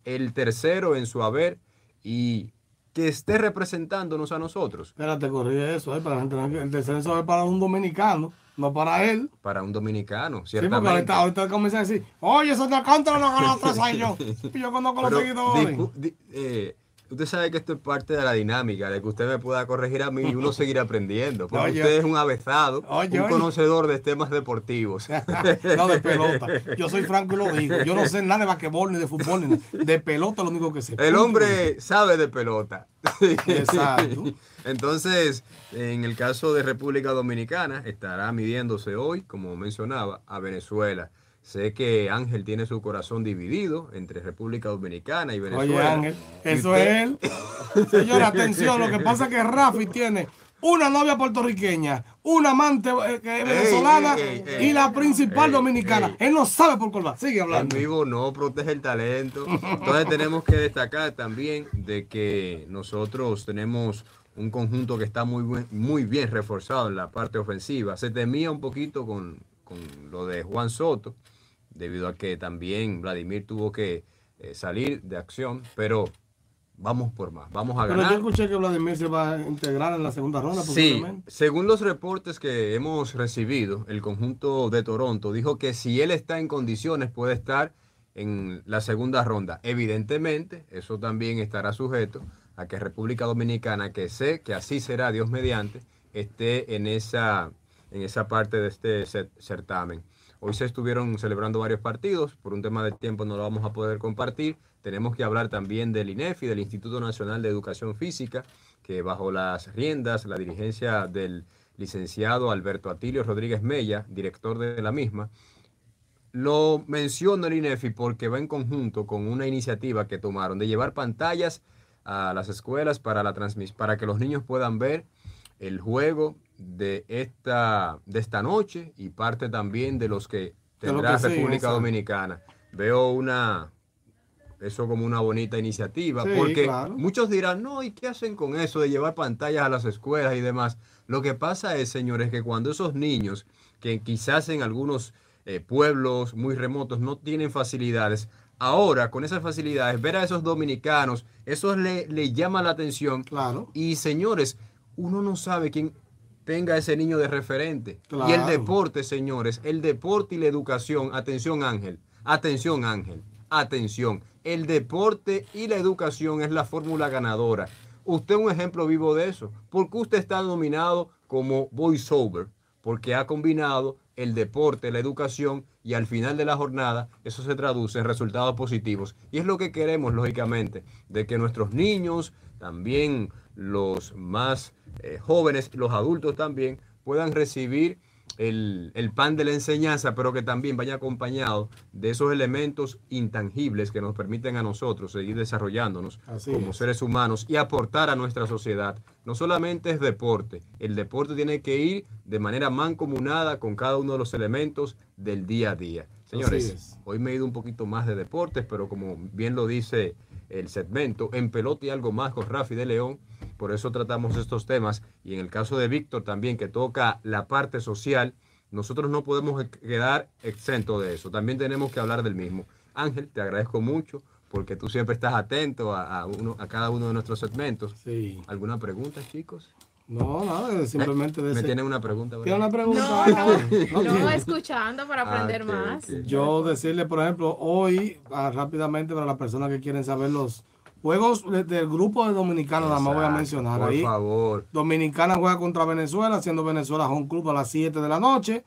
el tercero en su haber y que esté representándonos a nosotros. Espérate, corrige eso, eh, para el tercero en su haber para un dominicano. No para él. Para un dominicano, ciertamente. Sí, porque ahorita, ahorita comienza a decir, oye, eso de Alcántara no ganó tres años. Y yo conozco los seguidores. Eh, Usted sabe que esto es parte de la dinámica, de que usted me pueda corregir a mí y uno seguir aprendiendo. Porque usted es un avezado, un conocedor de temas deportivos. no, de pelota. Yo soy franco y lo digo. Yo no sé nada de basquetbol ni de fútbol, ni de pelota, lo único que sé. El hombre sabe de pelota. Exacto. Entonces, en el caso de República Dominicana, estará midiéndose hoy, como mencionaba, a Venezuela. Sé que Ángel tiene su corazón dividido entre República Dominicana y Venezuela. Oye, Ángel, eso es él. Señora, atención, lo que pasa es que Rafi tiene una novia puertorriqueña, una amante eh, venezolana y la principal dominicana. Él no sabe por cuál va. Sigue hablando. En vivo no protege el talento. Entonces tenemos que destacar también de que nosotros tenemos un conjunto que está muy, muy bien reforzado en la parte ofensiva. Se temía un poquito con, con lo de Juan Soto debido a que también Vladimir tuvo que eh, salir de acción, pero vamos por más, vamos a ganar. Pero yo escuché que Vladimir se va a integrar en la segunda ronda. Sí, según los reportes que hemos recibido, el conjunto de Toronto dijo que si él está en condiciones puede estar en la segunda ronda. Evidentemente, eso también estará sujeto a que República Dominicana, que sé que así será Dios mediante, esté en esa, en esa parte de este certamen. Hoy se estuvieron celebrando varios partidos, por un tema de tiempo no lo vamos a poder compartir. Tenemos que hablar también del INEFI, del Instituto Nacional de Educación Física, que bajo las riendas, la dirigencia del licenciado Alberto Atilio Rodríguez Mella, director de la misma, lo menciono el INEFI porque va en conjunto con una iniciativa que tomaron de llevar pantallas a las escuelas para, la para que los niños puedan ver el juego de esta, de esta noche y parte también de los que tendrá República Dominicana. Veo una eso como una bonita iniciativa, porque muchos dirán, no, ¿y qué hacen con eso de llevar pantallas a las escuelas y demás? Lo que pasa es, señores, que cuando esos niños, que quizás en algunos eh, pueblos muy remotos no tienen facilidades, ahora con esas facilidades, ver a esos dominicanos, eso le, le llama la atención. Claro. Y señores, uno no sabe quién, tenga ese niño de referente. Y el deporte, señores, el deporte y la educación, atención Ángel, atención Ángel, atención, el deporte y la educación es la fórmula ganadora. Usted es un ejemplo vivo de eso. porque usted está nominado como voiceover? Porque ha combinado el deporte, la educación y al final de la jornada eso se traduce en resultados positivos. Y es lo que queremos, lógicamente, de que nuestros niños, también los más eh, jóvenes, los adultos también, puedan recibir el, el pan de la enseñanza, pero que también vaya acompañado de esos elementos intangibles que nos permiten a nosotros seguir desarrollándonos Así como es. seres humanos y aportar a nuestra sociedad. No solamente es deporte, el deporte tiene que ir de manera mancomunada con cada uno de los elementos del día a día. Señores, es. hoy me he ido un poquito más de deportes, pero como bien lo dice el segmento, en pelota y algo más con Rafi de León, por eso tratamos estos temas. Y en el caso de Víctor también, que toca la parte social, nosotros no podemos quedar exentos de eso. También tenemos que hablar del mismo. Ángel, te agradezco mucho porque tú siempre estás atento a, a uno, a cada uno de nuestros segmentos. Sí. ¿Alguna pregunta, chicos? No, nada, simplemente ¿Me decir. tienen una pregunta? ¿Tiene una ¿verdad? pregunta? No, no, No no, tiene. escuchando para Ah, aprender más. Yo decirle, por ejemplo, hoy, ah, rápidamente para las personas que quieren saber los juegos de- del grupo de dominicanos, nada más voy a mencionar Por ahí. favor. Dominicana juega contra Venezuela, siendo Venezuela home club a las 7 de la noche.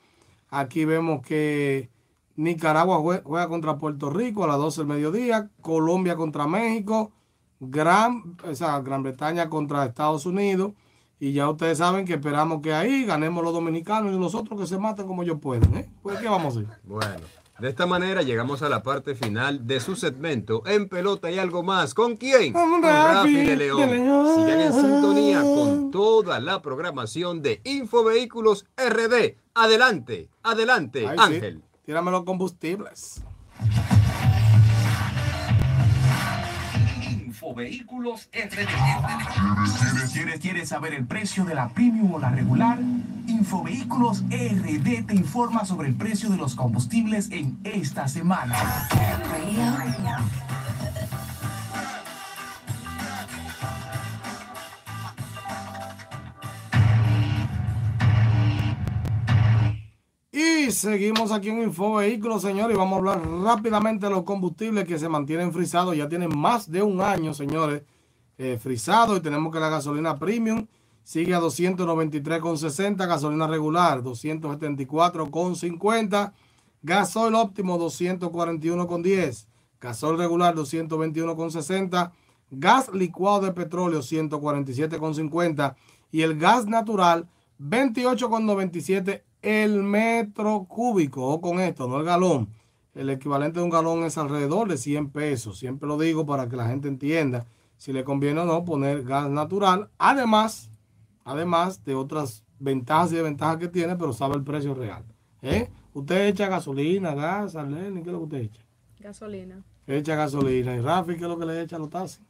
Aquí vemos que Nicaragua jue- juega contra Puerto Rico a las 12 del mediodía. Colombia contra México. Gran, o sea, Gran Bretaña contra Estados Unidos. Y ya ustedes saben que esperamos que ahí ganemos los dominicanos y los otros que se maten como ellos pueden. ¿eh? Pues, ¿qué vamos a hacer? Bueno, de esta manera llegamos a la parte final de su segmento En Pelota y algo más. ¿Con quién? Con Con Rafi de de León. León. Sigan en sintonía con toda la programación de Infovehículos RD. Adelante, adelante, Ahí sí. Ángel. Tírame los combustibles. Infovehículos RD. ¿Quieres, quieres, quieres saber el precio de la premium o la regular? Infovehículos RD te informa sobre el precio de los combustibles en esta semana. Seguimos aquí en Info Vehículos, señores, y vamos a hablar rápidamente de los combustibles que se mantienen frisados. Ya tienen más de un año, señores, eh, frisados. Y tenemos que la gasolina premium sigue a 293,60, gasolina regular 274,50, gasoil óptimo 241,10, gasol regular 221,60, gas licuado de petróleo 147,50 y el gas natural 28,97 el metro cúbico. O con esto, no el galón. El equivalente de un galón es alrededor de 100 pesos. Siempre lo digo para que la gente entienda si le conviene o no poner gas natural. Además, además de otras ventajas y desventajas que tiene, pero sabe el precio real. ¿Eh? Usted echa gasolina, gas, Arlene, ¿qué es lo que usted echa? Gasolina. Echa gasolina. ¿Y Rafi qué es lo que le echa a los taxis?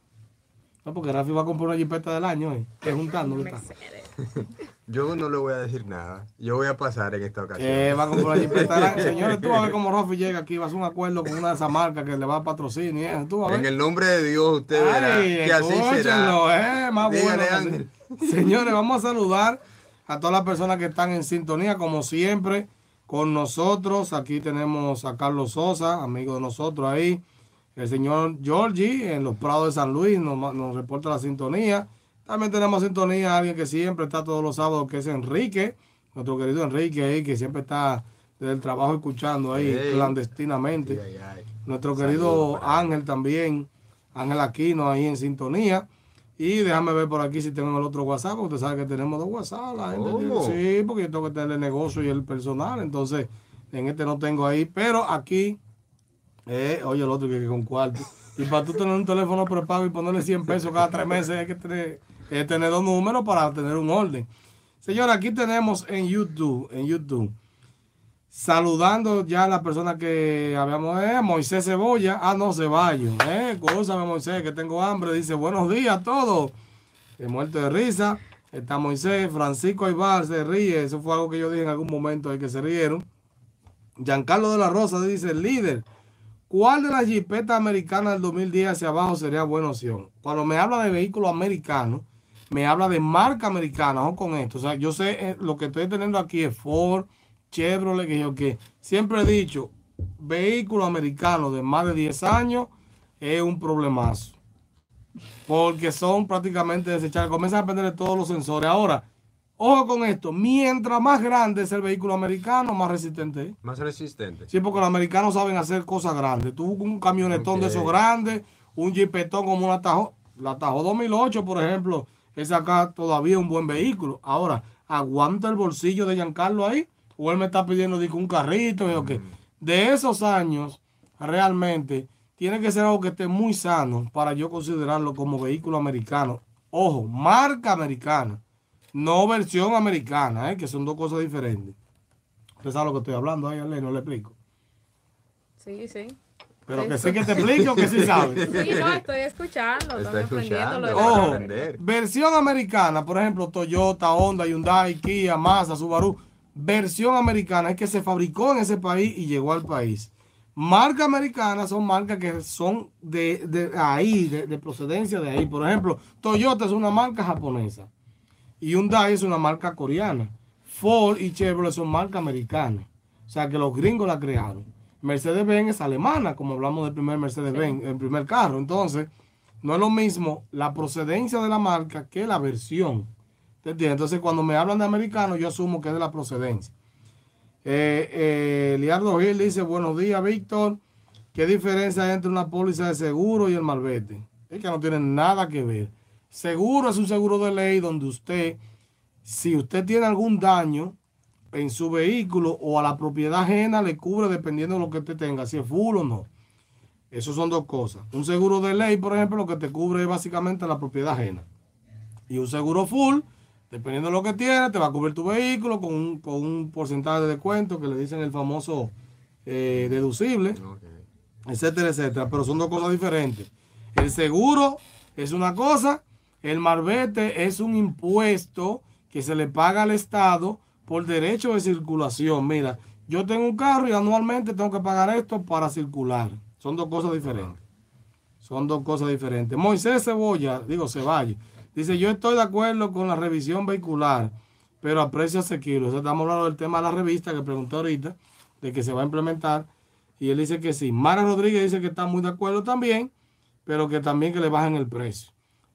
No, porque Rafi va a comprar una jipeta del año, ¿eh? Que juntando. Yo no le voy a decir nada. Yo voy a pasar en esta ocasión. Eh, va a comprar. Señores, tú vas a ver cómo Rafi llega aquí, va a hacer un acuerdo con una de esas marcas que le va a patrocinar. En el nombre de Dios, usted verá Ay, que así será. eh, más Dígale, bueno sí. Señores, vamos a saludar a todas las personas que están en sintonía, como siempre, con nosotros. Aquí tenemos a Carlos Sosa, amigo de nosotros ahí. El señor Georgie en los Prados de San Luis nos reporta la sintonía. También tenemos sintonía a alguien que siempre está todos los sábados, que es Enrique, nuestro querido Enrique ahí, que siempre está desde el trabajo escuchando ahí Hey. clandestinamente. Ay, ay, ay. Nuestro querido Ángel también, Ángel Aquino ahí en sintonía. Y déjame ver por aquí si tengo el otro WhatsApp, porque usted sabe que tenemos dos WhatsApp. La gente sí, porque yo tengo que tener el negocio y el personal, entonces en este no tengo ahí, pero aquí, eh, oye el otro que, que con cuarto. Y para tú tener un teléfono prepago y ponerle 100 pesos cada tres meses, hay que tener, tener dos números para tener un orden. Señora, aquí tenemos en YouTube, en YouTube, saludando ya a la persona que habíamos, eh, Moisés Cebolla, ah, no, Ceballos, eh, cósame Moisés, que tengo hambre, dice, buenos días a todos, de muerto de risa, está Moisés, Francisco Aybar se ríe, eso fue algo que yo dije en algún momento, ahí que se rieron, Giancarlo de la Rosa dice, líder, ¿cuál de las jipetas americanas del 2010 hacia abajo sería buena opción? Cuando me habla de vehículos americanos, me habla de marca americana, ojo con esto. O sea, yo sé, eh, lo que estoy teniendo aquí es Ford, Chevrolet, que yo que siempre he dicho, vehículo americano de más de 10 años es un problemazo. Porque son prácticamente desechables. Comienzan a perder todos los sensores. Ahora, ojo con esto, mientras más grande es el vehículo americano, más resistente es. Más resistente. Sí, porque los americanos saben hacer cosas grandes. Tú un camionetón de esos grandes, un jipetón como un Atajo, la Atajo 2008, por ejemplo, es acá todavía un buen vehículo. Ahora, aguanta el bolsillo de Giancarlo ahí, o él me está pidiendo digo, un carrito, y yo qué. De esos años, realmente, tiene que ser algo que esté muy sano para yo considerarlo como vehículo americano. Ojo, marca americana, no versión americana, ¿eh? que son dos cosas diferentes. Usted sabe lo que estoy hablando ahí, Arlene, no le explico. Sí, sí. Pero que sí que te explique o que sí sabes. Sí, no, estoy escuchando, estoy aprendiendo lo de escuchando. la Ojo, versión americana, por ejemplo, Toyota, Honda, Hyundai, Kia, Mazda, Subaru. Versión americana es que se fabricó en ese país y llegó al país. Marca americana son marcas que son de, de ahí, de, de procedencia de ahí. Por ejemplo, Toyota es una marca japonesa y Hyundai es una marca coreana. Ford y Chevrolet son marcas americanas. O sea que los gringos la crearon. Mercedes-Benz es alemana, como hablamos del primer Mercedes-Benz, el primer carro. Entonces, no es lo mismo la procedencia de la marca que la versión. ¿Te entiendes? Entonces, cuando me hablan de americano, yo asumo que es de la procedencia. Eh, eh, Liardo Gil dice, buenos días, Víctor. ¿Qué diferencia hay entre una póliza de seguro y el malvete? Es que no tienen nada que ver. Seguro es un seguro de ley donde usted, si usted tiene algún daño en su vehículo o a la propiedad ajena, le cubre dependiendo de lo que usted tenga, si es full o no. Esas son dos cosas. Un seguro de ley, por ejemplo, lo que te cubre es básicamente la propiedad ajena. Y un seguro full, dependiendo de lo que tienes, te va a cubrir tu vehículo con un, con un porcentaje de descuento que le dicen el famoso eh, deducible, etcétera, etcétera. Pero son dos cosas diferentes. El seguro es una cosa, el marbete es un impuesto que se le paga al Estado por derecho de circulación. Mira, yo tengo un carro y anualmente tengo que pagar esto para circular. Son dos cosas diferentes. Son dos cosas diferentes. Moisés Cebolla, digo Ceballos, dice, yo estoy de acuerdo con la revisión vehicular, pero a precio asequible. O sea, estamos hablando del tema de la revista que pregunté ahorita, de que se va a implementar. Y él dice que sí. Mara Rodríguez dice que está muy de acuerdo también, pero que también que le bajen el precio.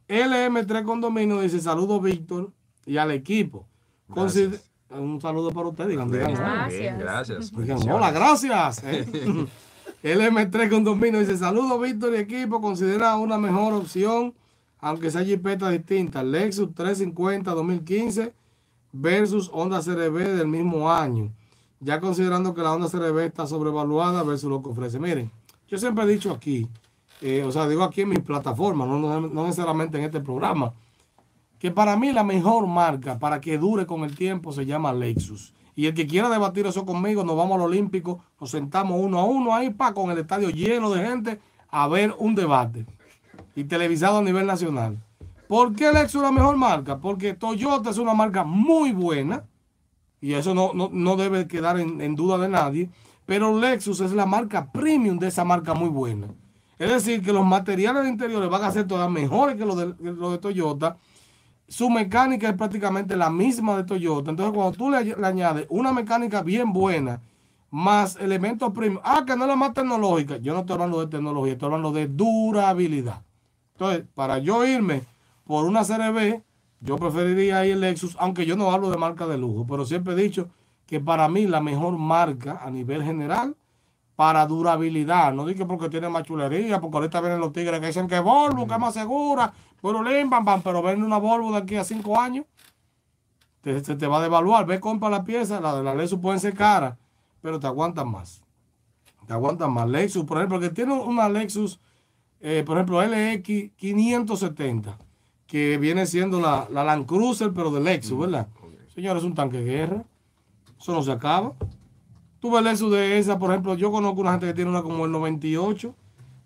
LM3 Condominio dice, saludos Víctor y al equipo. Un saludo para usted, digan, digan, Gracias. gracias. Digan, hola, gracias. eh. LM3 Condominio dice, saludos Víctor y equipo, considera una mejor opción, aunque sea jipeta distinta, Lexus 350 2015 versus Honda CRB del mismo año, ya considerando que la Honda CRB está sobrevaluada versus lo que ofrece. Miren, yo siempre he dicho aquí, eh, o sea, digo aquí en mi plataforma, no, no, no necesariamente en este programa, que para mí la mejor marca para que dure con el tiempo se llama Lexus. Y el que quiera debatir eso conmigo, nos vamos al Olímpico, nos sentamos uno a uno ahí pa, con el estadio lleno de gente a ver un debate. Y televisado a nivel nacional. ¿Por qué Lexus es la mejor marca? Porque Toyota es una marca muy buena. Y eso no, no, no debe quedar en, duda de nadie. Pero Lexus es la marca premium de esa marca muy buena. Es decir, que los materiales interiores van a ser todavía mejores que los de, los de Toyota su mecánica es prácticamente la misma de Toyota. Entonces, cuando tú le, añades una mecánica bien buena, más elementos premium, ah, que no es la más tecnológica. Yo no estoy hablando de tecnología, estoy hablando de durabilidad. Entonces, para yo irme por una CRB, yo preferiría ir Lexus, aunque yo no hablo de marca de lujo, pero siempre he dicho que para mí la mejor marca a nivel general para durabilidad, no digo porque tiene más chulería, porque ahorita vienen los tigres que dicen que Volvo, que es más segura, pero limpan, pan, pero ven una Volvo de aquí a cinco años, te, se te va a devaluar, ve, compra la pieza, la de la Lexus pueden ser caras, pero te aguantan más, te aguantan más. Lexus, por ejemplo, que tiene una Lexus, eh, por ejemplo, LX 570, que viene siendo la, la Land Cruiser, pero de Lexus, ¿verdad? Señores, es un tanque de guerra, eso no se acaba. Tú ves Lexus de esa, por ejemplo, yo conozco una gente que tiene una como el 98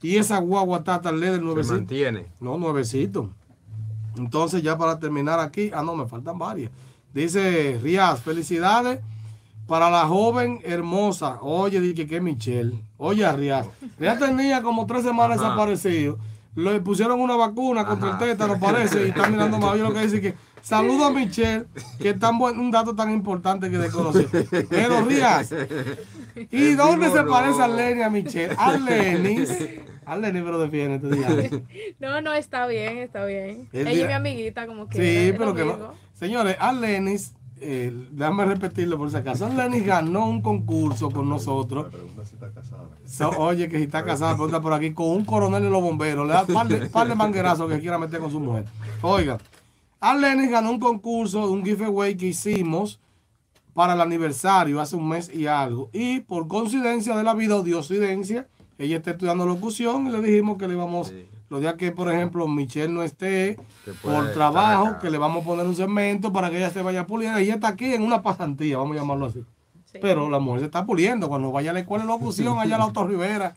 y esa guagua está tal del Se nuevecito. mantiene. No, nuevecito. Entonces, ya para terminar aquí, ah, no, me faltan varias. Dice Rías, felicidades para la joven hermosa. Oye, dije que Michelle. Oye, Rías. Rías tenía como tres semanas Ajá. desaparecido. le pusieron una vacuna contra el tétano, parece, y está mirando más bien lo que dice que saludo a Michelle, que es tan buen, un dato tan importante que desconocí. Pero Rías, ¿y dónde se parece a Lenny a Michelle? A Lenny. A Lenny, pero defiende este día. No, no, está bien, está bien. El Ella día- es mi amiguita, como que. Sí, pero que no. Señores, Al Lenis, eh, déjame repetirlo por si acaso. Lenis ganó un concurso con nosotros. So- oye, que si está casada, pregunta por aquí, con un coronel de los bomberos. Le da un par de, par de manguerazos que quiera meter con su mujer. Oiga, Al Lenis ganó un concurso, un giveaway que hicimos para el aniversario hace un mes y algo. Y por coincidencia de la vida o diosidencia, ella está estudiando locución y le dijimos que le íbamos, Sí. los días que, por ejemplo, Michelle no esté por trabajo, que le vamos a poner un segmento para que ella se vaya puliendo. Ella está aquí en una pasantía, vamos a llamarlo así. Sí. Pero la mujer se está puliendo. Cuando vaya a la escuela de locución, allá a la Auto Rivera,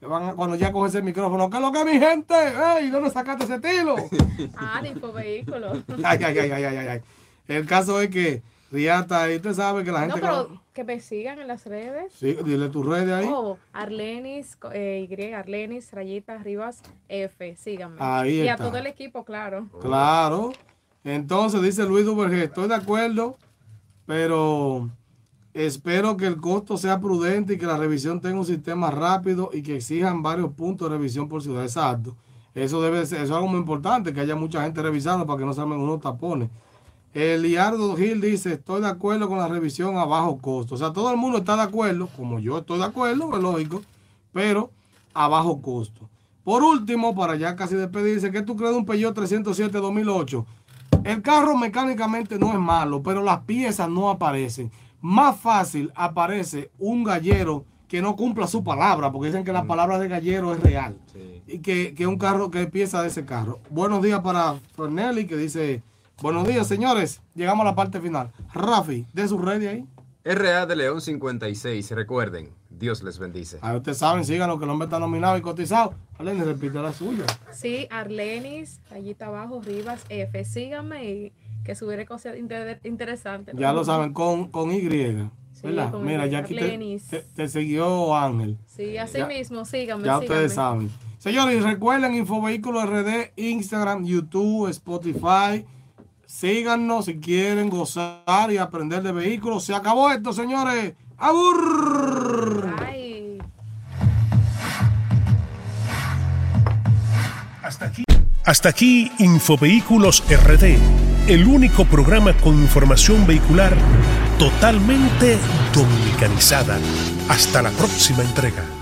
que van a- cuando ya coge ese micrófono, ¿qué es lo que mi gente? ¡Ey! ¿Dónde sacaste ese estilo? Ah, de infovehículos. ay, ay, ay, ay, ay, ay, ay. El caso es que Riata ahí, usted sabe que la No, gente. pero que me sigan en las redes. Sí, dile tu red de ahí. Oh, Arlenis, eh, Y, Arlenis, rayita, Rivas, F, síganme. Ahí y está. a todo el equipo, claro. Claro. Entonces dice Luis Duvergé, estoy de acuerdo, pero espero que el costo sea prudente y que la revisión tenga un sistema rápido y que exijan varios puntos de revisión por ciudad. Exacto. Eso debe ser, eso es algo muy importante, que haya mucha gente revisando para que no armen unos tapones. Eliardo Gil dice, estoy de acuerdo con la revisión a bajo costo. O sea, todo el mundo está de acuerdo, como yo estoy de acuerdo, es lógico, pero a bajo costo. Por último, para ya casi despedirse, ¿qué tú crees de un Peugeot 307 2008? El carro mecánicamente no es malo, pero las piezas no aparecen. Más fácil aparece un gallero que no cumpla su palabra, porque dicen que la palabra de gallero es real. Sí. Y que, que un carro, que pieza de ese carro. Buenos días para Fernelli, que dice, buenos días, señores. Llegamos a la parte final. Rafi, de su red de ahí. RA de León 56, recuerden, Dios les bendice. Ahí ustedes saben, síganos, que el hombre está nominado y cotizado. Alén, repite la suya. Sí, Arlenis, rayita abajo, Rivas, F, síganme y que subiré cosas inter- interesantes. Ya lo saben, con, con Y. Sí, ¿verdad? con Mira, Y. ya aquí te, te- te siguió Ángel. Sí, así Ya- mismo, síganme, Ya síganme. ustedes saben. Señores, recuerden Infovehículos RD, Instagram, YouTube, Spotify. Síganos si quieren gozar y aprender de vehículos. Se acabó esto, señores. ¡Abur! Hasta aquí Infovehículos RD, el único programa con información vehicular totalmente dominicanizada. Hasta la próxima entrega.